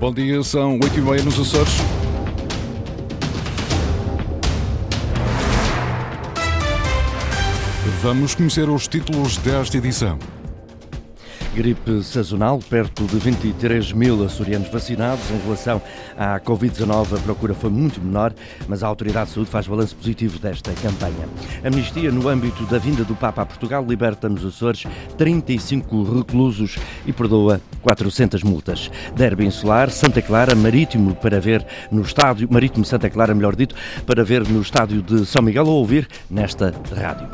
Bom dia, são 8 e meia nos Açores. Vamos conhecer os títulos desta edição. Gripe sazonal, perto de 23 mil açorianos vacinados. Em relação à Covid-19, a procura foi muito menor, mas a Autoridade de Saúde faz balanço positivo desta campanha. Amnistia, no âmbito da vinda do Papa a Portugal, liberta nos Açores 35 reclusos e perdoa 400 multas. Derby insular, Santa Clara, Marítimo para ver no estádio, Marítimo Santa Clara, melhor dito, para ver no estádio de São Miguel ou ouvir nesta rádio.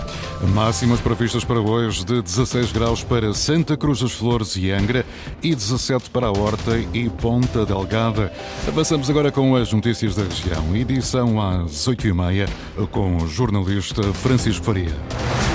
Máximas previstas para hoje de 16 graus para Santa Cruz das Flores e Angra e 17 para a Horta e Ponta Delgada. Avançamos agora com as notícias da região. Edição às 8h30 com o jornalista Francisco Faria.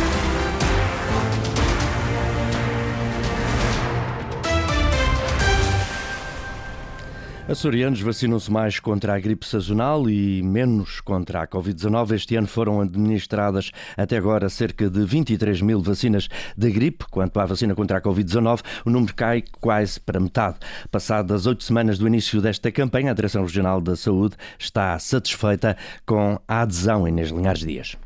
Açorianos vacinam-se mais contra a gripe sazonal e menos contra a Covid-19. Este ano foram administradas até agora cerca de 23 mil vacinas de gripe. Quanto à vacina contra a Covid-19, o número cai quase para metade. Passadas oito semanas do início desta campanha, a Direção Regional da Saúde está satisfeita com a adesão Inês Linhares Dias.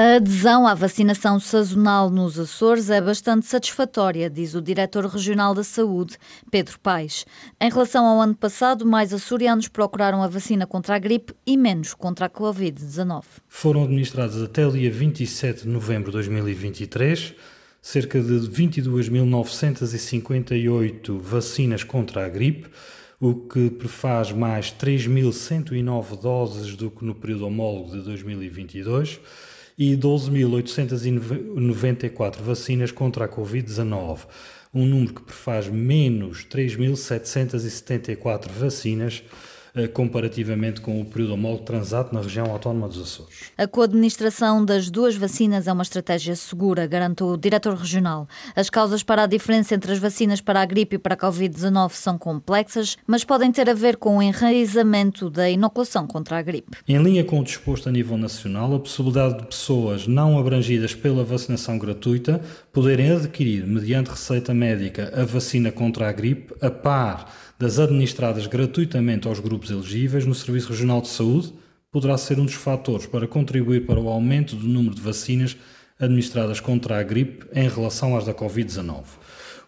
A adesão à vacinação sazonal nos Açores é bastante satisfatória, diz o Diretor Regional da Saúde, Pedro Paes. Em relação ao ano passado, mais açorianos procuraram a vacina contra a gripe e menos contra a Covid-19. Foram administradas até o dia 27 de novembro de 2023 cerca de 22.958 vacinas contra a gripe, o que prefaz mais 3.109 doses do que no período homólogo de 2022 e 12.894 vacinas contra a Covid-19, um número que prefaz menos 3.774 vacinas comparativamente com o período homólogo transato na região autónoma dos Açores. A coadministração das duas vacinas é uma estratégia segura, garantou o diretor regional. As causas para a diferença entre as vacinas para a gripe e para a Covid-19 são complexas, mas podem ter a ver com o enraizamento da inoculação contra a gripe. Em linha com o disposto a nível nacional, a possibilidade de pessoas não abrangidas pela vacinação gratuita poderem adquirir, mediante receita médica, a vacina contra a gripe, a par das administradas gratuitamente aos grupos elegíveis no Serviço Regional de Saúde poderá ser um dos fatores para contribuir para o aumento do número de vacinas administradas contra a gripe em relação às da Covid-19.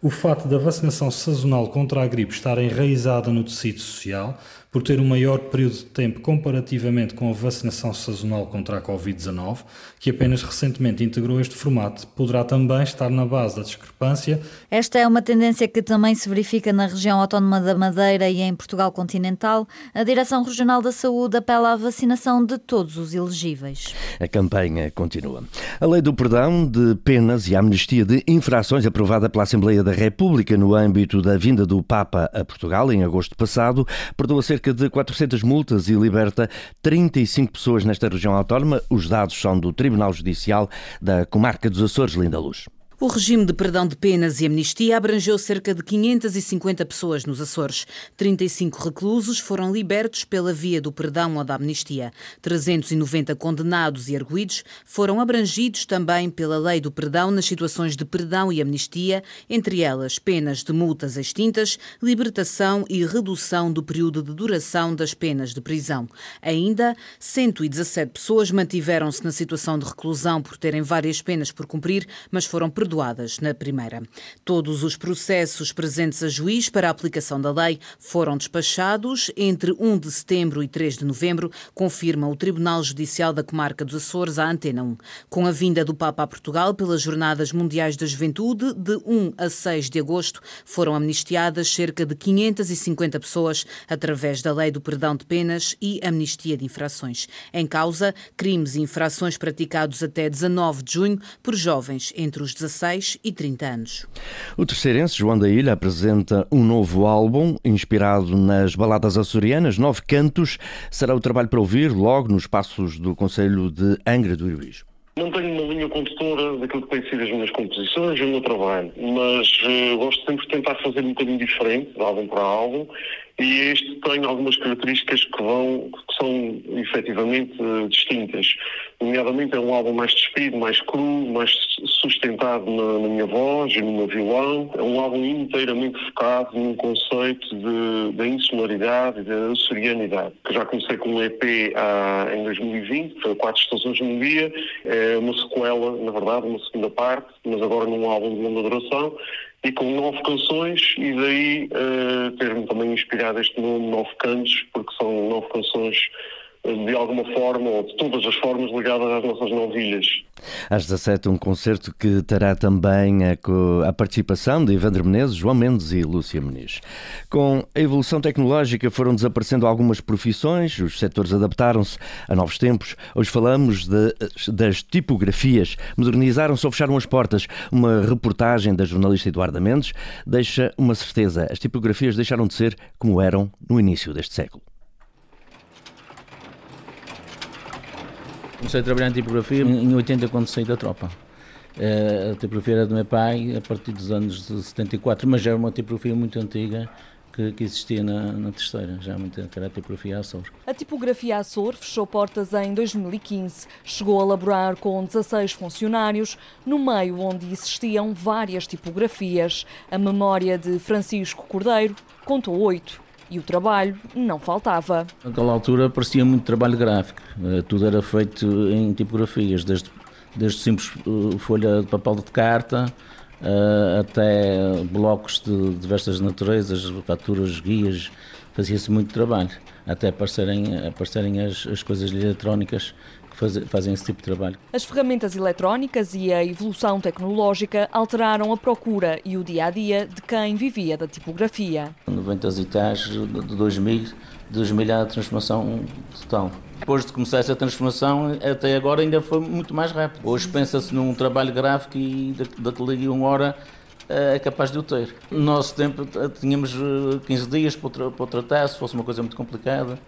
O fato da vacinação sazonal contra a gripe estar enraizada no tecido social por ter um maior período de tempo comparativamente com a vacinação sazonal contra a Covid-19, que apenas recentemente integrou este formato, poderá também estar na base da discrepância. Esta é uma tendência que também se verifica na região autónoma da Madeira e em Portugal continental. A Direção Regional da Saúde apela à vacinação de todos os elegíveis. A campanha continua. A Lei do Perdão de Penas e a Amnistia de Infrações, aprovada pela Assembleia da República no âmbito da vinda do Papa a Portugal em agosto passado, perdoa cerca cerca de 400 multas e liberta 35 pessoas nesta região autónoma. Os dados são do Tribunal Judicial da Comarca dos Açores, Linda Luz. O regime de perdão de penas e amnistia abrangeu cerca de 550 pessoas nos Açores. 35 reclusos foram libertos pela via do perdão ou da amnistia. 390 condenados e arguídos foram abrangidos também pela lei do perdão nas situações de perdão e amnistia, entre elas penas de multas extintas, libertação e redução do período de duração das penas de prisão. Ainda, 117 pessoas mantiveram-se na situação de reclusão por terem várias penas por cumprir, mas foram perdoadas perdoadas na primeira. Todos os processos presentes a juiz para a aplicação da lei foram despachados entre 1 de setembro e 3 de novembro, confirma o Tribunal Judicial da Comarca dos Açores à Antena 1. Com a vinda do Papa a Portugal pelas Jornadas Mundiais da Juventude, de 1 a 6 de agosto, foram amnistiadas cerca de 550 pessoas através da Lei do Perdão de Penas e Amnistia de Infrações. Em causa, crimes e infrações praticados até 19 de junho por jovens entre os 16 16 e 30 anos. O terceirense João da Ilha apresenta um novo álbum inspirado nas baladas açorianas, Nove Cantos. Será o trabalho para ouvir logo nos passos do Conselho de Angra do Heroísmo. Não tenho uma linha condutora daquilo que tem sido as minhas composições e o meu trabalho, mas uh, gosto sempre de tentar fazer um bocadinho diferente, de álbum para álbum, e este tem algumas características que vão que são efetivamente distintas. Nomeadamente é um álbum mais despido, mais cru, mais sustentado na, na, minha voz e no meu violão. É um álbum inteiramente focado num conceito de, da insonoridade e da açorianidade. Que já comecei com um EP ah, em 2020, foi Quatro Estações num Dia. É uma sequela, na verdade, uma segunda parte, mas agora num álbum de longa duração e com nove canções e daí uh, ter-me também inspirado este nome Nove Cantos, porque são nove canções de alguma forma, ou de todas as formas, ligadas às nossas novilhas. Às 17, um concerto que terá também a, a participação de Evandro Menezes, João Mendes e Lúcia Muniz. Com a evolução tecnológica foram desaparecendo algumas profissões, os setores adaptaram-se a novos tempos. Hoje falamos de, das tipografias. Modernizaram-se ou fecharam as portas. Uma reportagem da jornalista Eduarda Mendes deixa uma certeza. As tipografias deixaram de ser como eram no início deste século. Comecei a trabalhar em tipografia em 80 quando saí da tropa. Eh, a tipografia era do meu pai a partir dos anos de 74, mas já era uma tipografia muito antiga que, que, existia na, na terceira, já muito, era a tipografia Açor. A tipografia Açor fechou portas em 2015. Chegou a laborar com 16 funcionários, no meio onde existiam várias tipografias. A memória de Francisco Cordeiro contou oito e o trabalho não faltava. Naquela altura parecia muito trabalho gráfico, eh, tudo era feito em tipografias, desde, desde simples eh, folha de papel de carta eh, até blocos de diversas naturezas, faturas, guias, fazia-se muito trabalho, até aparecerem, aparecerem as, as coisas eletrónicas fazem esse tipo de trabalho. As ferramentas eletrónicas e a evolução tecnológica alteraram a procura e o dia a dia de quem vivia da tipografia. 90 e tais, de 2000, de 2000 há a transformação total. Depois de começar essa transformação, até agora ainda foi muito mais rápido. Hoje pensa-se num trabalho gráfico e daqui a uma hora é capaz de o ter. No nosso tempo tínhamos 15 eh, dias para o tratar, se fosse uma coisa muito complicada.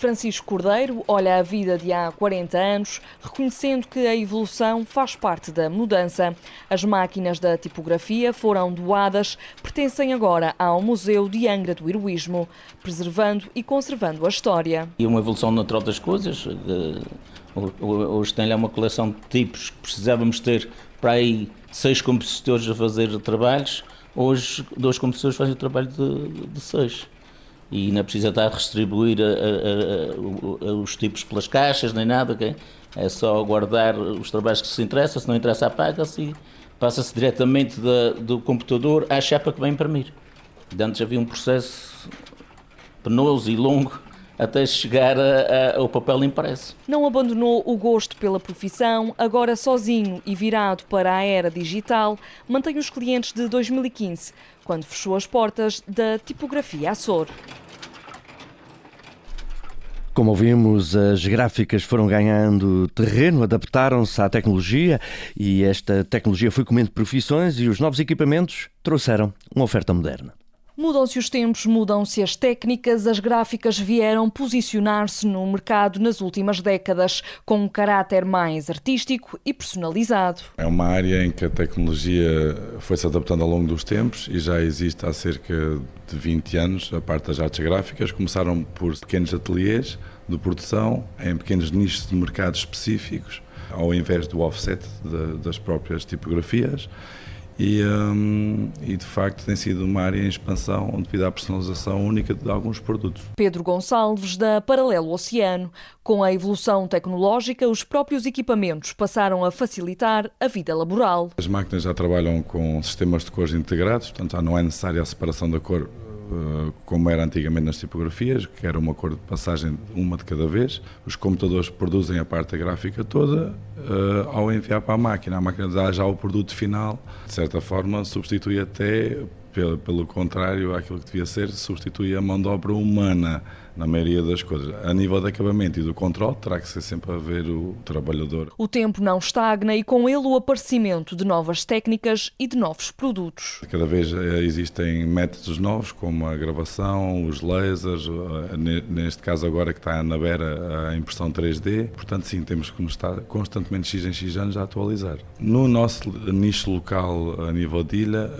Francisco Cordeiro olha a vida de há 40 anos, reconhecendo que a evolução faz parte da mudança. As máquinas da tipografia foram doadas, pertencem agora ao Museu de Angra do Heroísmo, preservando e conservando a história. E uma evolução natural das coisas. Eh, hoje tem lá uma coleção de tipos que precisávamos ter para aí seis compositores a fazer trabalhos. Hoje, dois compositores fazem o trabalho de, de seis e não precisa estar a distribuir a, a, a, os tipos pelas caixas nem nada, okay? é só guardar os trabalhos que se interessa, se não interessa apaga-se e passa-se diretamente da, do computador à chapa que vai imprimir. Antes havia um processo penoso e longo até chegar a, a, ao papel impresso. Não abandonou o gosto pela profissão, agora sozinho e virado para a era digital, mantém os clientes de 2015, quando fechou as portas da tipografia Açor. Como ouvimos, as gráficas foram ganhando terreno, adaptaram-se à tecnologia e esta tecnologia foi comendo profissões e os novos equipamentos trouxeram uma oferta moderna. Mudam-se os tempos, mudam-se as técnicas, as gráficas vieram posicionar-se no mercado nas últimas décadas, com um caráter mais artístico e personalizado. É uma área em que a tecnologia foi se adaptando ao longo dos tempos e já existe há cerca de 20 anos a parte das artes gráficas. Começaram por pequenos ateliês de produção em pequenos nichos de mercados específicos, ao invés do offset de, das próprias tipografias e, um, e, de facto tem sido uma área em expansão devido à personalização única de alguns produtos. Pedro Gonçalves, da Paralelo Oceano. Com a evolução tecnológica, os próprios equipamentos passaram a facilitar a vida laboral. As máquinas já trabalham com sistemas de cores integrados, portanto já não é necessária a separação da cor eh, como era antigamente nas tipografias, que era uma cor de passagem uma de cada vez. Os computadores produzem a parte gráfica toda uh, ao enviar para a máquina. A máquina dá já o produto final, de certa forma substitui até, pelo, pelo contrário àquilo que devia ser, substitui a mão de obra humana na maioria das coisas. A nível de acabamento e do controle, terá que ser sempre a ver o trabalhador. O tempo não estagna e com ele o aparecimento de novas técnicas e de novos produtos. Cada vez eh, existem métodos novos, como a gravação, os lasers, eh, neste caso agora que está na beira a impressão 3D. Portanto, sim, temos que nos estar constantemente X em X anos a atualizar. No nosso nicho local, a nível de ilha,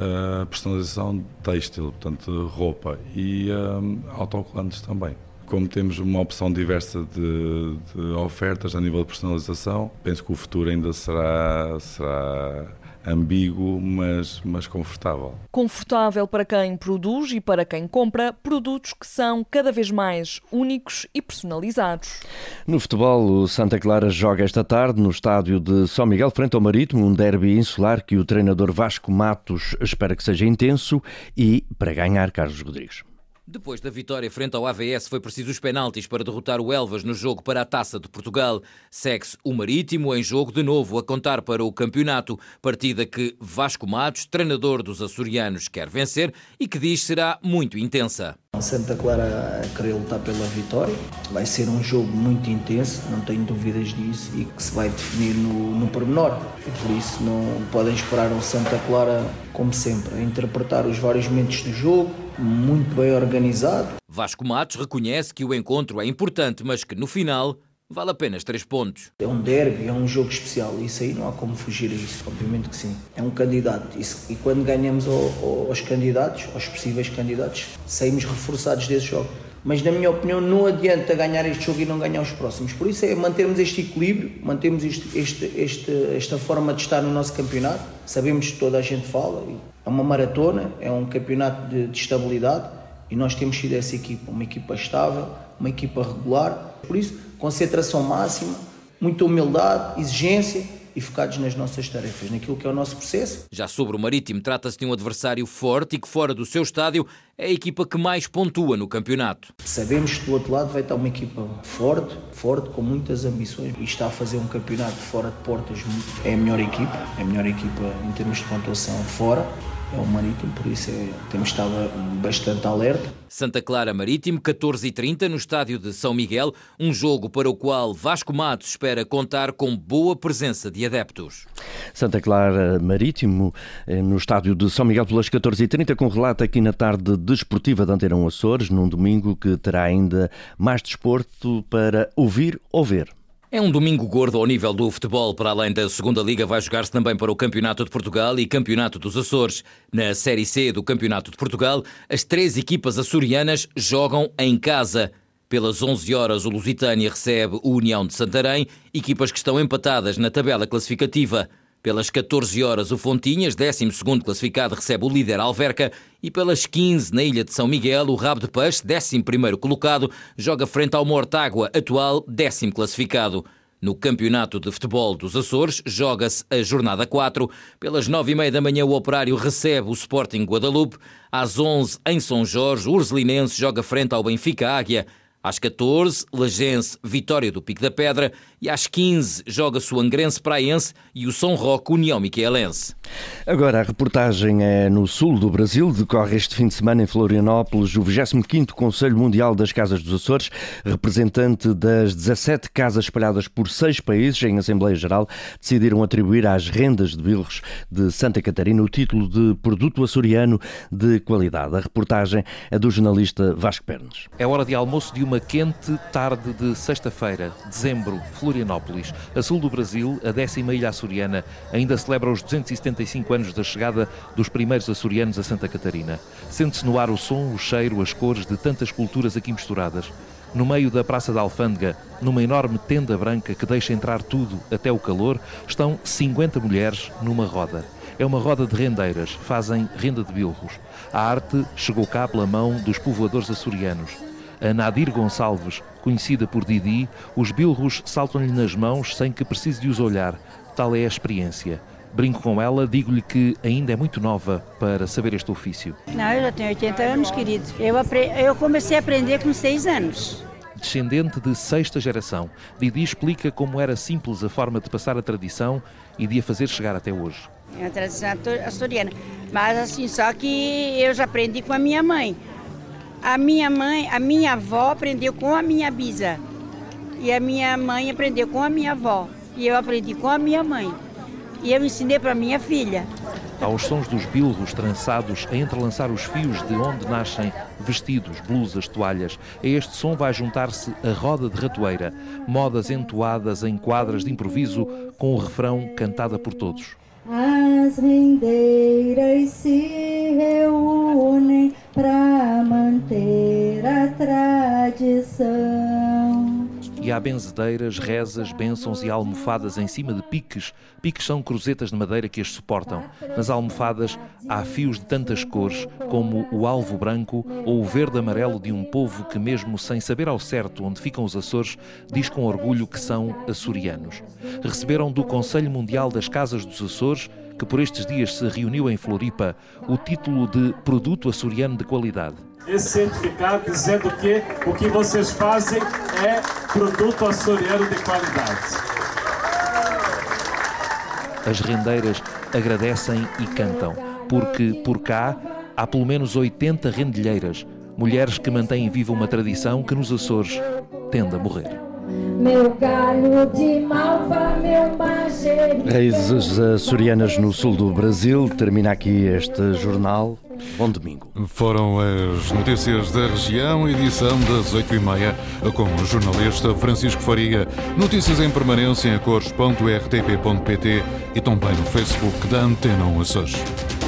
a personalização têxtil, portanto, roupa e um, autocolantes também. Como temos uma opção diversa de, de, ofertas a nível de personalização, penso que o futuro ainda será, será ambíguo, mas, mas confortável. Confortável para quem produz e para quem compra produtos que são cada vez mais únicos e personalizados. No futebol, o Santa Clara joga esta tarde no estádio de São Miguel, frente ao Marítimo, um derby insular que o treinador Vasco Matos espera que seja intenso e para ganhar Carlos Rodrigues. Depois da vitória frente ao AVS, foi preciso os penaltis para derrotar o Elvas no jogo para a Taça de Portugal. Segue-se o Marítimo em jogo de novo a contar para o campeonato, partida que Vasco Matos, treinador dos açorianos, quer vencer e que diz será muito intensa. Santa Clara querer lutar pela vitória. Vai ser um jogo muito intenso, não tenho dúvidas disso, e que se vai definir no, no pormenor. Por isso não podem esperar um Santa Clara, como sempre, a interpretar os vários momentos do jogo, muito bem organizado. Vasco Matos reconhece que o encontro é importante, mas que no final vale apenas três pontos. É um derby, é um jogo especial, isso aí não há como fugir a isso, obviamente que sim. É um candidato e quando ganhamos aos candidatos, aos possíveis candidatos, saímos reforçados desse jogo. Mas na minha opinião não adianta ganhar este jogo e não ganhar os próximos. Por isso é mantermos este equilíbrio, mantermos este, este, este, esta forma de estar no nosso campeonato. Sabemos que toda a gente fala, é uma maratona, é um campeonato de, de estabilidade e nós temos sido essa equipa, uma equipa estável, uma equipa regular. Por isso, concentração máxima, muita humildade, exigência e focados nas nossas tarefas, naquilo que é o nosso processo. Já sobre o Marítimo, trata-se de um adversário forte e que, fora do seu estádio, é a equipa que mais pontua no campeonato. Sabemos que do outro lado vai estar uma equipa forte, forte, com muitas ambições e está a fazer um campeonato fora de portas. É a melhor equipa, é a melhor equipa em termos de pontuação fora é o Marítimo, por isso é, temos estado bastante alerta. Santa Clara Marítimo, 14h30, no estádio de São Miguel, um jogo para o qual Vasco Matos espera contar com boa presença de adeptos. Santa Clara Marítimo, eh, no estádio de São Miguel, pelas 14h30, com relato aqui na tarde desportiva de Anteirão Açores, num domingo que terá ainda mais desporto para ouvir ou ver. É um domingo gordo ao nível do futebol. Para além da segunda Liga, vai jogar-se também para o Campeonato de Portugal e Campeonato dos Açores. Na Série C do Campeonato de Portugal, as três equipas açorianas jogam em casa. Pelas 11 horas, o Lusitânia recebe o União de Santarém, equipas que estão empatadas na tabela classificativa. Pelas 14 horas, o Fontinhas, 12 classificado, recebe o líder Alverca. E pelas 15, na Ilha de São Miguel, o Rabo de Peixe, 11 colocado, joga frente ao Mortágua, atual 10 classificado. No Campeonato de Futebol dos Açores, joga-se a jornada 4. Pelas 9 e meia da manhã, o Operário recebe o Sporting Guadalupe. Às 11, em São Jorge, o Urselinense joga frente ao Benfica Águia. Às 14, Lagense, Vitória do Pico da Pedra e às 15 joga-se o Angrense Praense e o São Roque União Miquelense. Agora a reportagem é no sul do Brasil, decorre este fim de semana em Florianópolis o 25º Conselho Mundial das Casas dos Açores, representante das 17 casas espalhadas por seis países em Assembleia Geral, decidiram atribuir às rendas de bilros de Santa Catarina o título de produto açoriano de qualidade. A reportagem é do jornalista Vasco Pernes. É hora de almoço de uma quente tarde de sexta-feira, dezembro, Florianópolis. A sul do Brasil, a décima ilha açoriana, ainda celebra os 275 anos da chegada dos primeiros açorianos a Santa Catarina. Sente-se no ar o som, o cheiro, as cores de tantas culturas aqui misturadas. No meio da Praça da Alfândega, numa enorme tenda branca que deixa entrar tudo, até o calor, estão 50 mulheres numa roda. É uma roda de rendeiras, fazem renda de bilros. A arte chegou cá pela mão dos povoadores açorianos. A Nadir Gonçalves, conhecida por Didi, os bilros saltam-lhe nas mãos sem que precise de os olhar. Tal é a experiência. Brinco com ela, digo-lhe que ainda é muito nova para saber este ofício. Não, eu já tenho 80 anos, querido. Eu, eu comecei a aprender com 6 anos. Descendente de sexta geração, Didi explica como era simples a forma de passar a tradição e de a fazer chegar até hoje. É a tradição açoriana. Mas assim, só que eu já aprendi com a minha mãe. A minha mãe, a minha avó aprendeu com a minha bisa. E a minha mãe aprendeu com a minha avó. E eu aprendi com a minha mãe. E eu ensinei para minha filha. Aos sons dos bilros trançados a entrelaçar os fios de onde nascem vestidos, blusas, toalhas, a este som vai juntar-se a roda de ratoeira, modas entoadas em quadras de improviso com o refrão cantada por todos. As rendeiras se reúnem para manter a tradição. E há benzedeiras, rezas, bênçãos e almofadas em cima de piques. Piques são cruzetas de madeira que as suportam. Nas almofadas há fios de tantas cores, como o alvo branco ou o verde-amarelo de um povo que, mesmo sem saber ao certo onde ficam os Açores, diz com orgulho que são açorianos. Receberam do Conselho Mundial das Casas dos Açores que por estes dias se reuniu em Floripa, o título de Produto Açoriano de Qualidade esse certificado dizendo que o que vocês fazem é produto açoriano de qualidade. As rendeiras agradecem e cantam, porque por cá há pelo menos 80 rendilheiras, mulheres que mantêm viva uma tradição que nos Açores tende a morrer. Meu galho de malva, meu Raízes açorianas no sul do Brasil. Termina aqui este jornal. Bom domingo. Foram as notícias da região, edição das 8h30, com o jornalista Francisco Faria. Notícias em permanência em cores.rtp.pt e também no Facebook da Antena 1 Açores.